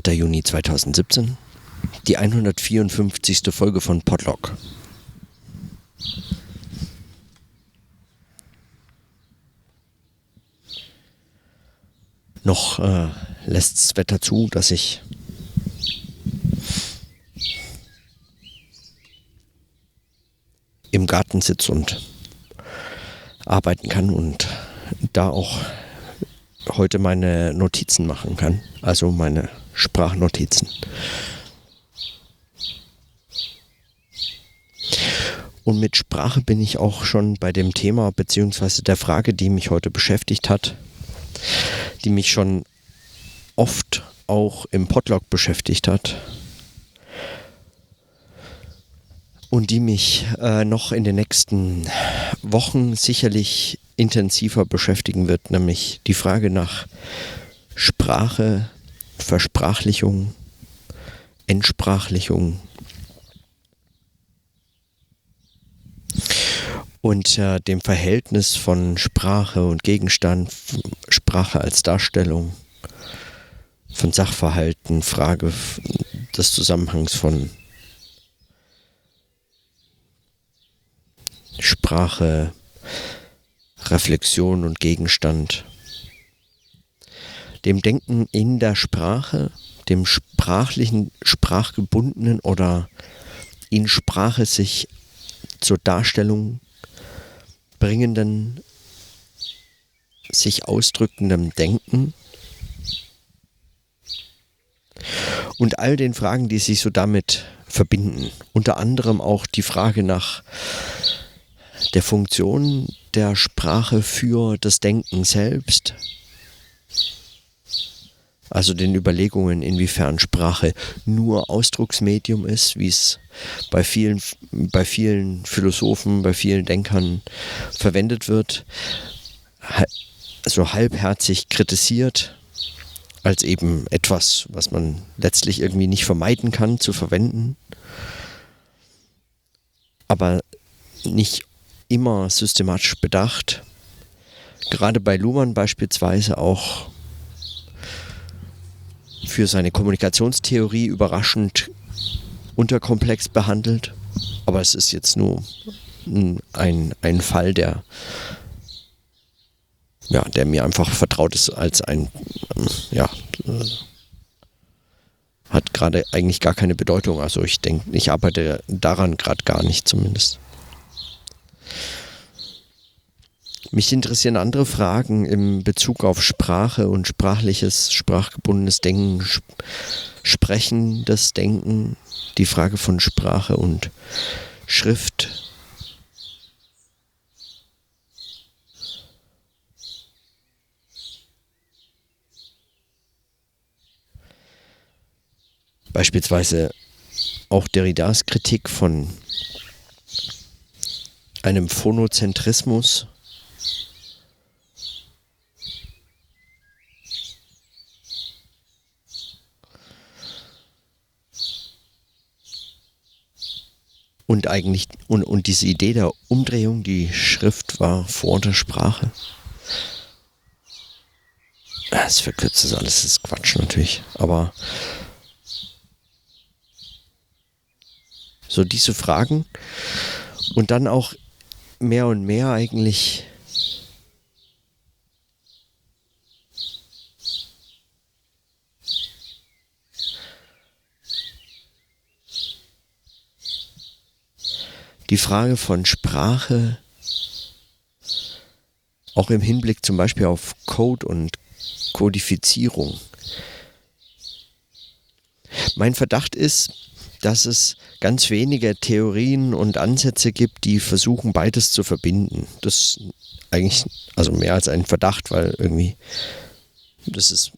3. Juni 2017, die 154. Folge von Podlog. Noch äh, lässt das Wetter zu, dass ich im Garten sitze und arbeiten kann und da auch heute meine Notizen machen kann, also meine Sprachnotizen. Und mit Sprache bin ich auch schon bei dem Thema beziehungsweise der Frage, die mich heute beschäftigt hat, die mich schon oft auch im Podlog beschäftigt hat und die mich äh, noch in den nächsten Wochen sicherlich intensiver beschäftigen wird, nämlich die Frage nach Sprache, Versprachlichung, Entsprachlichung und äh, dem Verhältnis von Sprache und Gegenstand, Sprache als Darstellung von Sachverhalten, Frage des Zusammenhangs von Sprache, Reflexion und Gegenstand. Dem Denken in der Sprache, dem sprachlichen, sprachgebundenen oder in Sprache sich zur Darstellung bringenden, sich ausdrückendem Denken und all den Fragen, die sich so damit verbinden. Unter anderem auch die Frage nach der Funktion der Sprache für das Denken selbst. Also den Überlegungen, inwiefern Sprache nur Ausdrucksmedium ist, wie es bei vielen, bei vielen Philosophen, bei vielen Denkern verwendet wird, so halbherzig kritisiert, als eben etwas, was man letztlich irgendwie nicht vermeiden kann zu verwenden, aber nicht immer systematisch bedacht. Gerade bei Luhmann beispielsweise auch für seine Kommunikationstheorie überraschend unterkomplex behandelt. Aber es ist jetzt nur ein, ein Fall, der, ja, der mir einfach vertraut ist als ein, ja, hat gerade eigentlich gar keine Bedeutung. Also ich denke, ich arbeite daran gerade gar nicht zumindest. Mich interessieren andere Fragen im Bezug auf Sprache und sprachliches, sprachgebundenes Denken, sprechendes Denken, die Frage von Sprache und Schrift. Beispielsweise auch Derridas Kritik von einem Phonozentrismus Und eigentlich, und, und diese Idee der Umdrehung, die Schrift war vor der Sprache. Das verkürzt das alles, das ist Quatsch natürlich. Aber so diese Fragen und dann auch mehr und mehr eigentlich die Frage von Sprache, auch im Hinblick zum Beispiel auf Code und Kodifizierung. Mein Verdacht ist, dass es ganz wenige Theorien und Ansätze gibt, die versuchen, beides zu verbinden. Das ist eigentlich, also mehr als ein Verdacht, weil irgendwie, das ist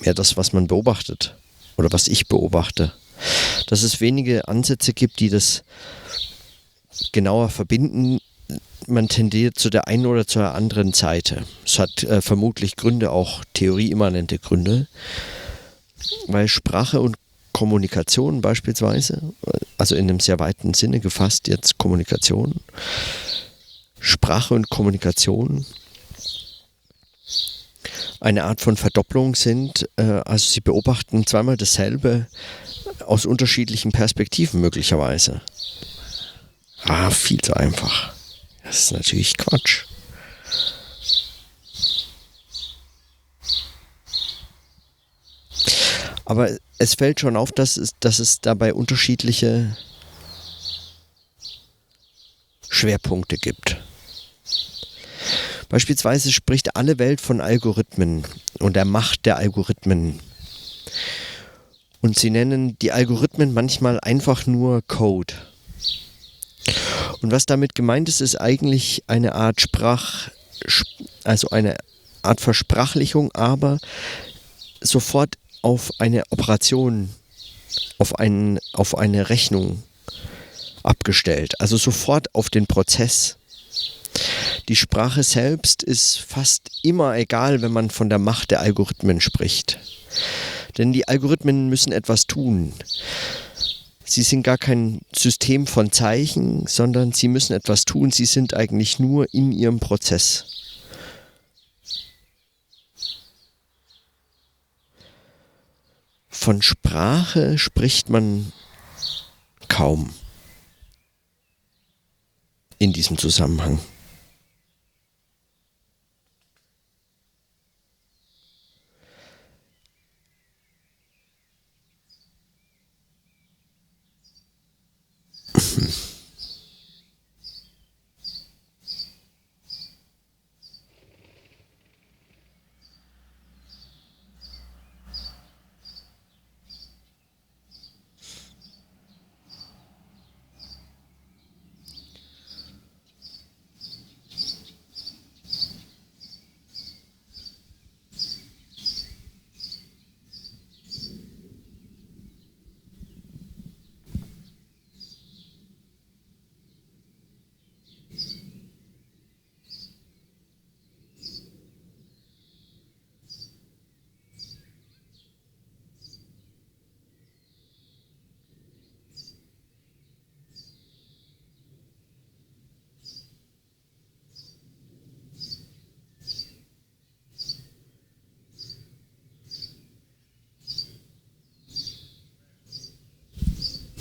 mehr das, was man beobachtet oder was ich beobachte. Dass es wenige Ansätze gibt, die das genauer verbinden. Man tendiert zu der einen oder zur anderen Seite. Es hat äh, vermutlich Gründe, auch theorieimmanente Gründe, weil Sprache und Kommunikation beispielsweise, also in einem sehr weiten Sinne gefasst jetzt Kommunikation, Sprache und Kommunikation eine Art von Verdopplung sind. Äh, also sie beobachten zweimal dasselbe aus unterschiedlichen Perspektiven möglicherweise. Ah, viel zu einfach. Das ist natürlich Quatsch. Aber es fällt schon auf, dass es, dass es dabei unterschiedliche Schwerpunkte gibt. Beispielsweise spricht alle Welt von Algorithmen und der Macht der Algorithmen. Und sie nennen die Algorithmen manchmal einfach nur Code. Und was damit gemeint ist, ist eigentlich eine Art Sprach, also eine Art Versprachlichung, aber sofort auf eine Operation, auf, einen, auf eine Rechnung abgestellt. Also sofort auf den Prozess. Die Sprache selbst ist fast immer egal, wenn man von der Macht der Algorithmen spricht. Denn die Algorithmen müssen etwas tun. Sie sind gar kein System von Zeichen, sondern sie müssen etwas tun. Sie sind eigentlich nur in ihrem Prozess. Von Sprache spricht man kaum in diesem Zusammenhang.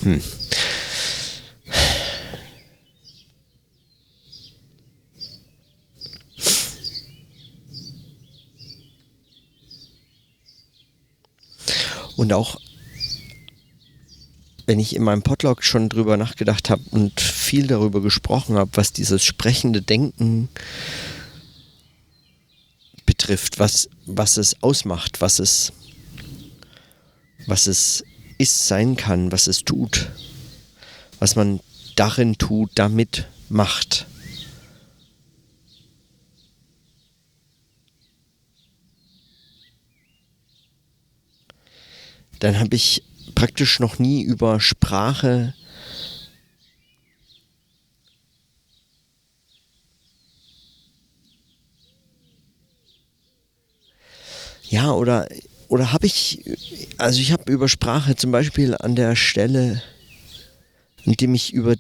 Hm. Und auch wenn ich in meinem Podlog schon drüber nachgedacht habe und viel darüber gesprochen habe, was dieses sprechende Denken betrifft, was, was es ausmacht, was es, was es ist, sein kann, was es tut, was man darin tut, damit macht. Dann habe ich praktisch noch nie über Sprache ja, oder oder habe ich, also ich habe über Sprache zum Beispiel an der Stelle, in dem ich über,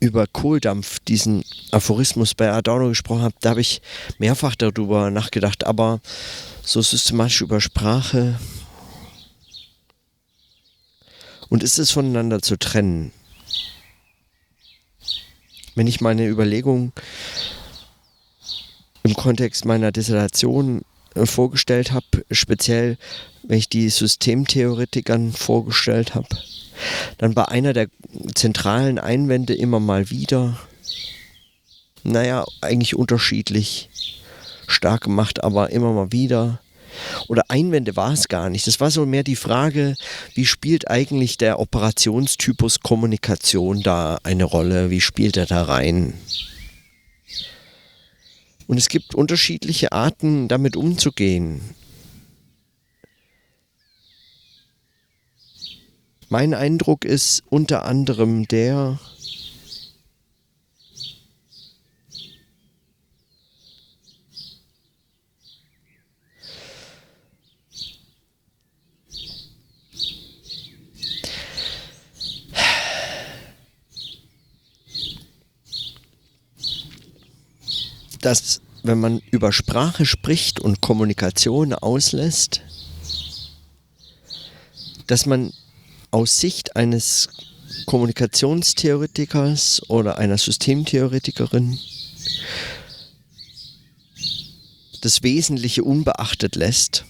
über Kohldampf, diesen Aphorismus bei Adorno gesprochen habe, da habe ich mehrfach darüber nachgedacht, aber so systematisch über Sprache und ist es voneinander zu trennen? Wenn ich meine Überlegung im Kontext meiner Dissertation vorgestellt habe, speziell wenn ich die Systemtheoretikern vorgestellt habe, dann war einer der zentralen Einwände immer mal wieder, naja, eigentlich unterschiedlich stark gemacht, aber immer mal wieder. Oder Einwände war es gar nicht. Das war so mehr die Frage, wie spielt eigentlich der Operationstypus Kommunikation da eine Rolle? Wie spielt er da rein? Und es gibt unterschiedliche Arten, damit umzugehen. Mein Eindruck ist unter anderem der, dass wenn man über Sprache spricht und Kommunikation auslässt, dass man aus Sicht eines Kommunikationstheoretikers oder einer Systemtheoretikerin das Wesentliche unbeachtet lässt.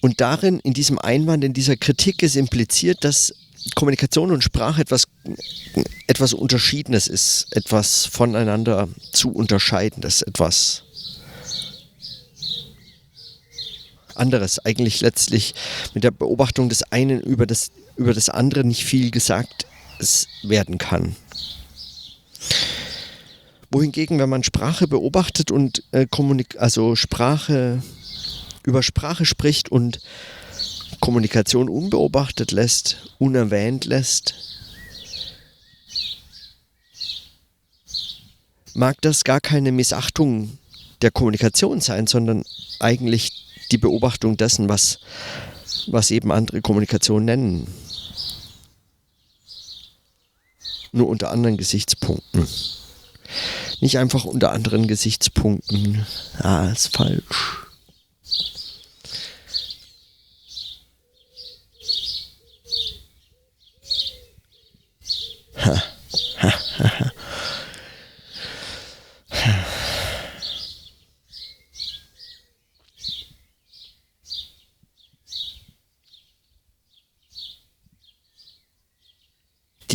Und darin, in diesem Einwand, in dieser Kritik ist impliziert, dass Kommunikation und Sprache etwas, etwas Unterschiedenes ist, etwas voneinander zu unterscheidendes, etwas anderes. Eigentlich letztlich mit der Beobachtung des einen über das, über das andere nicht viel gesagt werden kann. Wohingegen, wenn man Sprache beobachtet und äh, also Sprache über Sprache spricht und Kommunikation unbeobachtet lässt, unerwähnt lässt, mag das gar keine Missachtung der Kommunikation sein, sondern eigentlich die Beobachtung dessen, was, was eben andere Kommunikation nennen. Nur unter anderen Gesichtspunkten. Nicht einfach unter anderen Gesichtspunkten. Ah, ist falsch.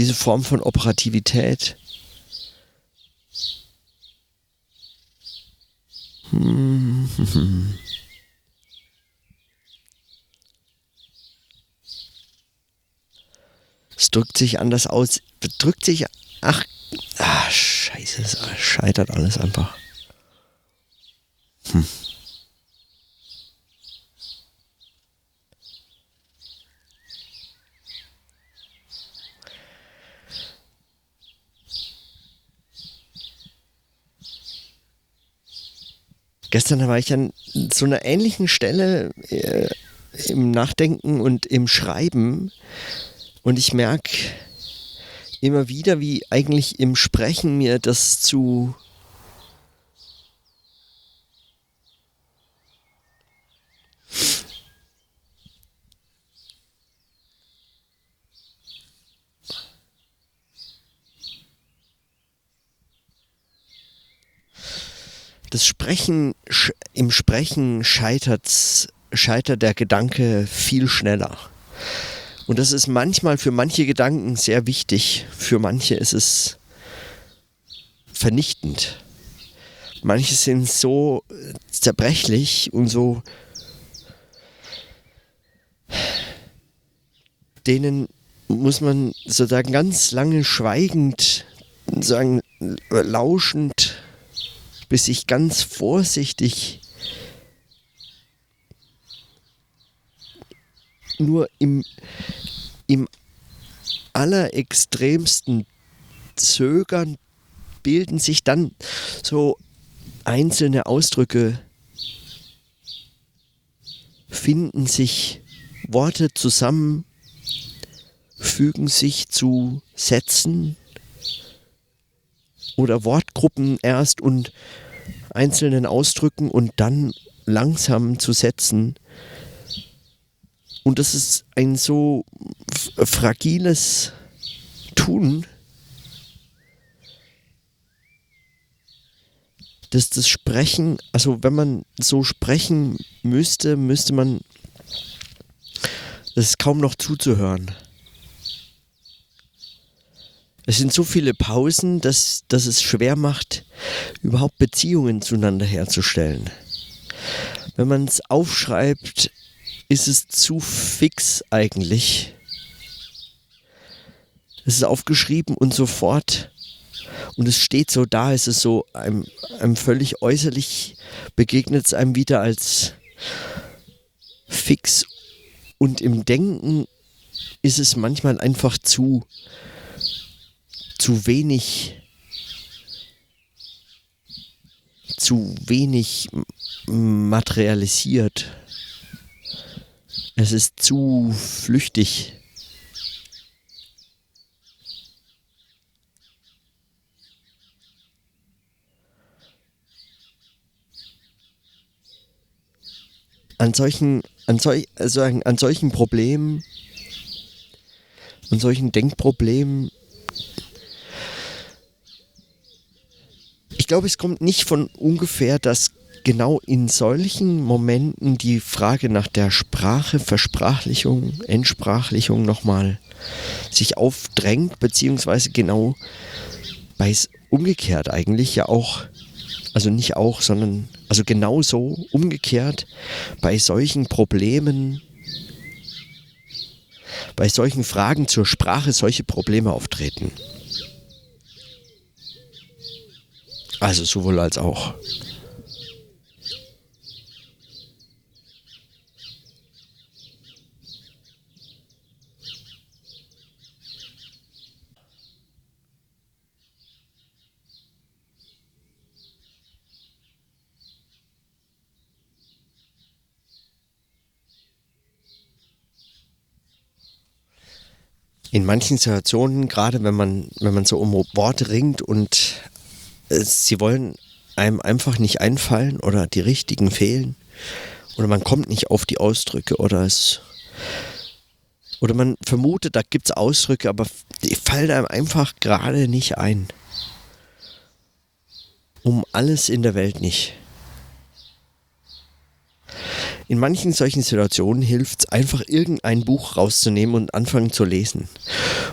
Diese Form von Operativität. Es drückt sich anders aus, drückt sich, ach, ach scheiße, es scheitert alles einfach. Hm. Gestern war ich an so einer ähnlichen Stelle äh, im Nachdenken und im Schreiben. Und ich merke immer wieder, wie eigentlich im Sprechen mir das zu das Sprechen, im Sprechen scheitert, scheitert der Gedanke viel schneller. Und das ist manchmal für manche Gedanken sehr wichtig, für manche ist es vernichtend. Manche sind so zerbrechlich und so, denen muss man sozusagen ganz lange schweigend, sagen, lauschend bis ich ganz vorsichtig nur im, im allerextremsten Zögern bilden sich dann so einzelne Ausdrücke, finden sich Worte zusammen, fügen sich zu Sätzen oder Wortgruppen erst und einzelnen Ausdrücken und dann langsam zu setzen. Und das ist ein so fragiles Tun, dass das Sprechen, also wenn man so sprechen müsste, müsste man das ist kaum noch zuzuhören. Es sind so viele Pausen, dass, dass es schwer macht, überhaupt Beziehungen zueinander herzustellen. Wenn man es aufschreibt, ist es zu fix eigentlich. Es ist aufgeschrieben und sofort. Und es steht so da, es ist so einem, einem völlig äußerlich begegnet es einem wieder als fix. Und im Denken ist es manchmal einfach zu zu wenig zu wenig materialisiert. Es ist zu flüchtig. An solchen, an, solch, also an solchen Problemen, an solchen Denkproblemen glaube, es kommt nicht von ungefähr, dass genau in solchen Momenten die Frage nach der Sprache, Versprachlichung, Entsprachlichung nochmal sich aufdrängt, beziehungsweise genau bei umgekehrt eigentlich ja auch, also nicht auch, sondern also genauso umgekehrt bei solchen Problemen, bei solchen Fragen zur Sprache solche Probleme auftreten. Also sowohl als auch. in manchen Situationen, gerade wenn man, wenn man so um Worte ringt und sie wollen einem einfach nicht einfallen oder die richtigen fehlen oder man kommt nicht auf die Ausdrücke oder es oder man vermutet, da gibt es Ausdrücke, aber die fallen einem einfach gerade nicht ein. Um alles in der Welt nicht. In manchen solchen Situationen hilft es einfach, irgendein Buch rauszunehmen und anfangen zu lesen.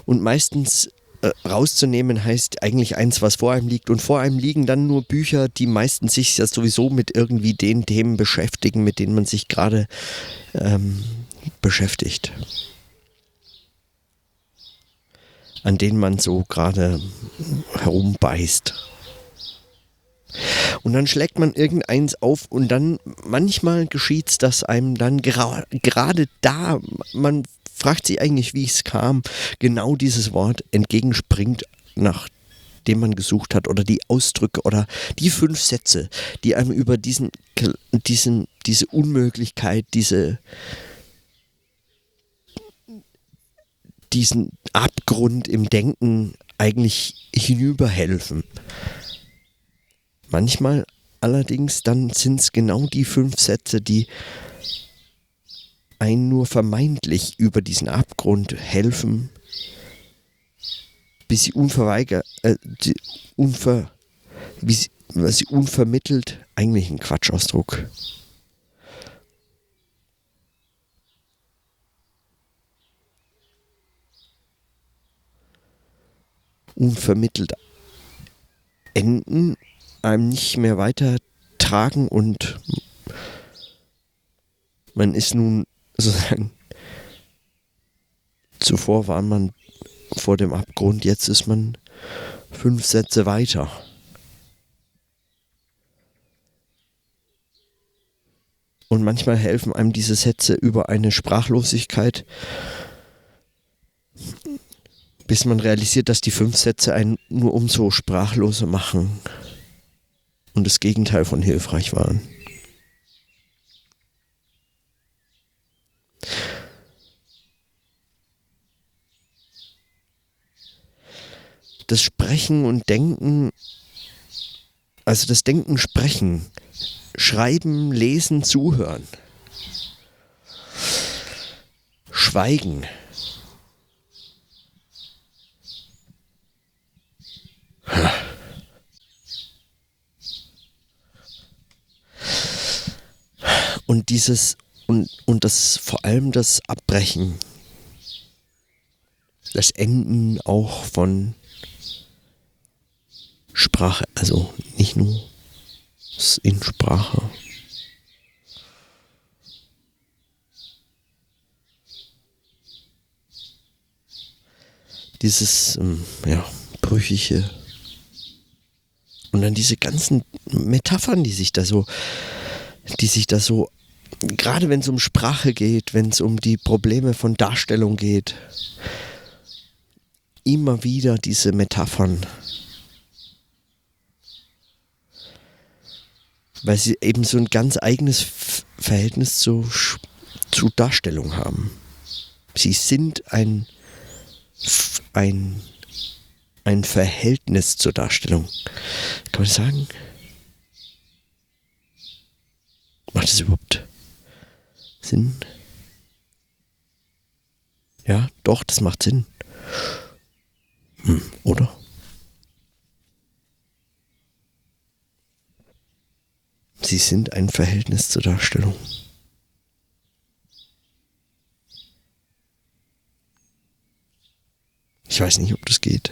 Und meistens äh, rauszunehmen heißt eigentlich eins, was vor einem liegt. Und vor einem liegen dann nur Bücher, die meistens sich ja sowieso mit irgendwie den Themen beschäftigen, mit denen man sich gerade ähm, beschäftigt. An denen man so gerade herumbeißt. Und dann schlägt man irgendeins auf und dann manchmal geschieht es, dass einem dann gerade da, man fragt sich eigentlich, wie es kam, genau dieses Wort entgegenspringt, nachdem man gesucht hat oder die Ausdrücke oder die fünf Sätze, die einem über diesen, diesen, diese Unmöglichkeit, diese, diesen Abgrund im Denken eigentlich hinüberhelfen. Manchmal allerdings dann sind es genau die fünf Sätze, die einen nur vermeintlich über diesen Abgrund helfen, bis sie unverweigert, äh, unver, wie sie, was sie unvermittelt, eigentlich ein Quatschausdruck. Unvermittelt enden einem nicht mehr weitertragen und man ist nun sozusagen zuvor war man vor dem Abgrund, jetzt ist man fünf Sätze weiter. Und manchmal helfen einem diese Sätze über eine Sprachlosigkeit, bis man realisiert, dass die fünf Sätze einen nur umso sprachloser machen und das Gegenteil von hilfreich waren. Das Sprechen und Denken, also das Denken, Sprechen, Schreiben, Lesen, Zuhören, Schweigen. Und dieses und, und das vor allem das Abbrechen, das Enden auch von Sprache, also nicht nur in Sprache. Dieses, ähm, ja, brüchige. Und dann diese ganzen Metaphern, die sich da so, die sich da so gerade wenn es um Sprache geht, wenn es um die Probleme von Darstellung geht, immer wieder diese Metaphern. Weil sie eben so ein ganz eigenes Verhältnis zu, zu Darstellung haben. Sie sind ein, ein, ein Verhältnis zur Darstellung. Kann man das sagen? Macht das überhaupt Sinn? Ja, doch, das macht Sinn. Hm, oder? Sie sind ein Verhältnis zur Darstellung. Ich weiß nicht, ob das geht.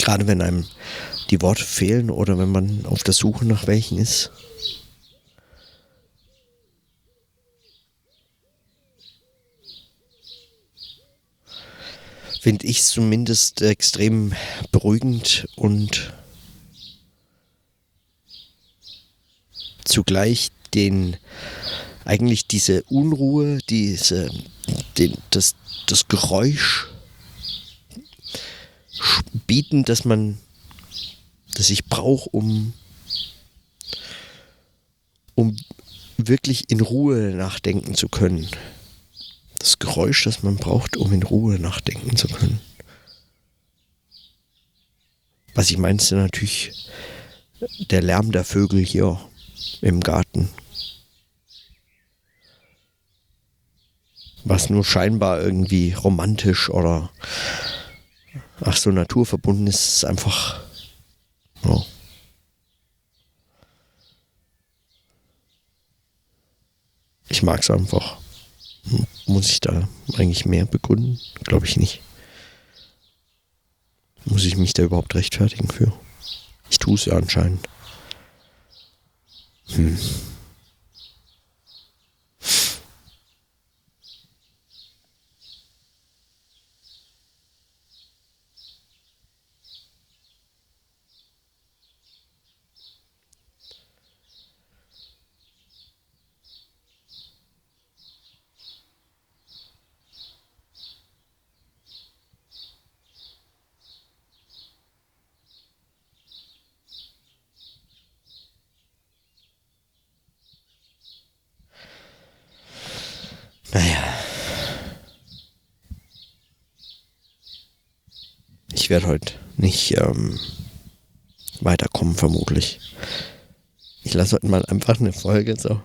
Gerade wenn einem die Worte fehlen oder wenn man auf der Suche nach welchen ist. Finde ich es zumindest extrem beruhigend und zugleich den eigentlich diese Unruhe, diese, den, das, das Geräusch bieten, dass man, dass ich brauche, um, um wirklich in Ruhe nachdenken zu können. Das Geräusch, das man braucht, um in Ruhe nachdenken zu können. Was ich meine, natürlich der Lärm der Vögel hier im Garten. Was nur scheinbar irgendwie romantisch oder ach so naturverbunden ist, ist einfach. Oh. Ich mag es einfach. Muss ich da eigentlich mehr begründen? Glaube ich nicht. Muss ich mich da überhaupt rechtfertigen für? Ich tue es ja anscheinend. Hm. Naja. Ich werde heute nicht ähm, weiterkommen, vermutlich. Ich lasse heute mal einfach eine Folge so.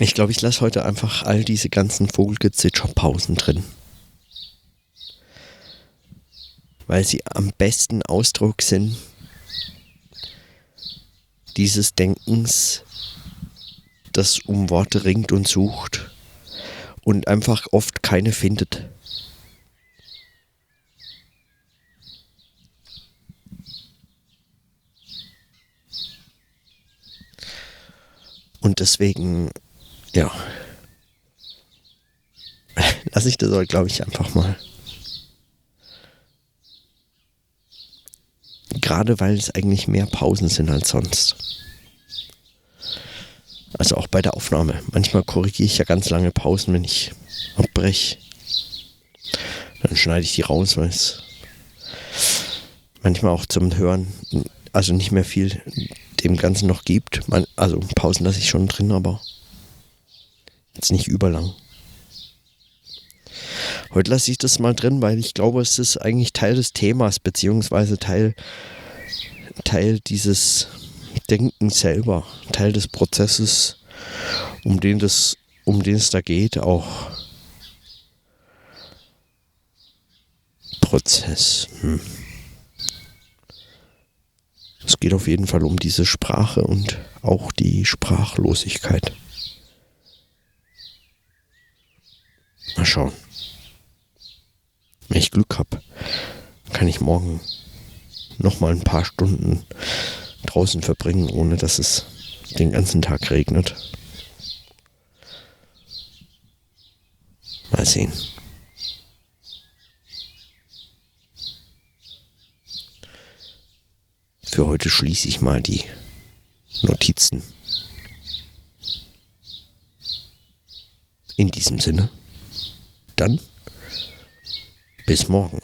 Ich glaube, ich lasse heute einfach all diese ganzen Vogelgezwitscher-Pausen drin. Weil sie am besten Ausdruck sind dieses Denkens, das um Worte ringt und sucht und einfach oft keine findet. Und deswegen, ja, lasse ich das, glaube ich, einfach mal. Gerade weil es eigentlich mehr Pausen sind als sonst. Also auch bei der Aufnahme. Manchmal korrigiere ich ja ganz lange Pausen, wenn ich abbreche. Dann schneide ich die raus, weil es manchmal auch zum Hören, also nicht mehr viel dem Ganzen noch gibt. Man, also Pausen lasse ich schon drin, aber jetzt nicht überlang. Heute lasse ich das mal drin, weil ich glaube, es ist eigentlich Teil des Themas, beziehungsweise Teil, Teil dieses Denken selber, Teil des Prozesses, um den, das, um den es da geht, auch Prozess. Hm. Es geht auf jeden Fall um diese Sprache und auch die Sprachlosigkeit. Mal schauen. Wenn ich Glück habe, kann ich morgen noch mal ein paar Stunden draußen verbringen, ohne dass es den ganzen Tag regnet. Mal sehen. Für heute schließe ich mal die Notizen. In diesem Sinne, dann bis morgen.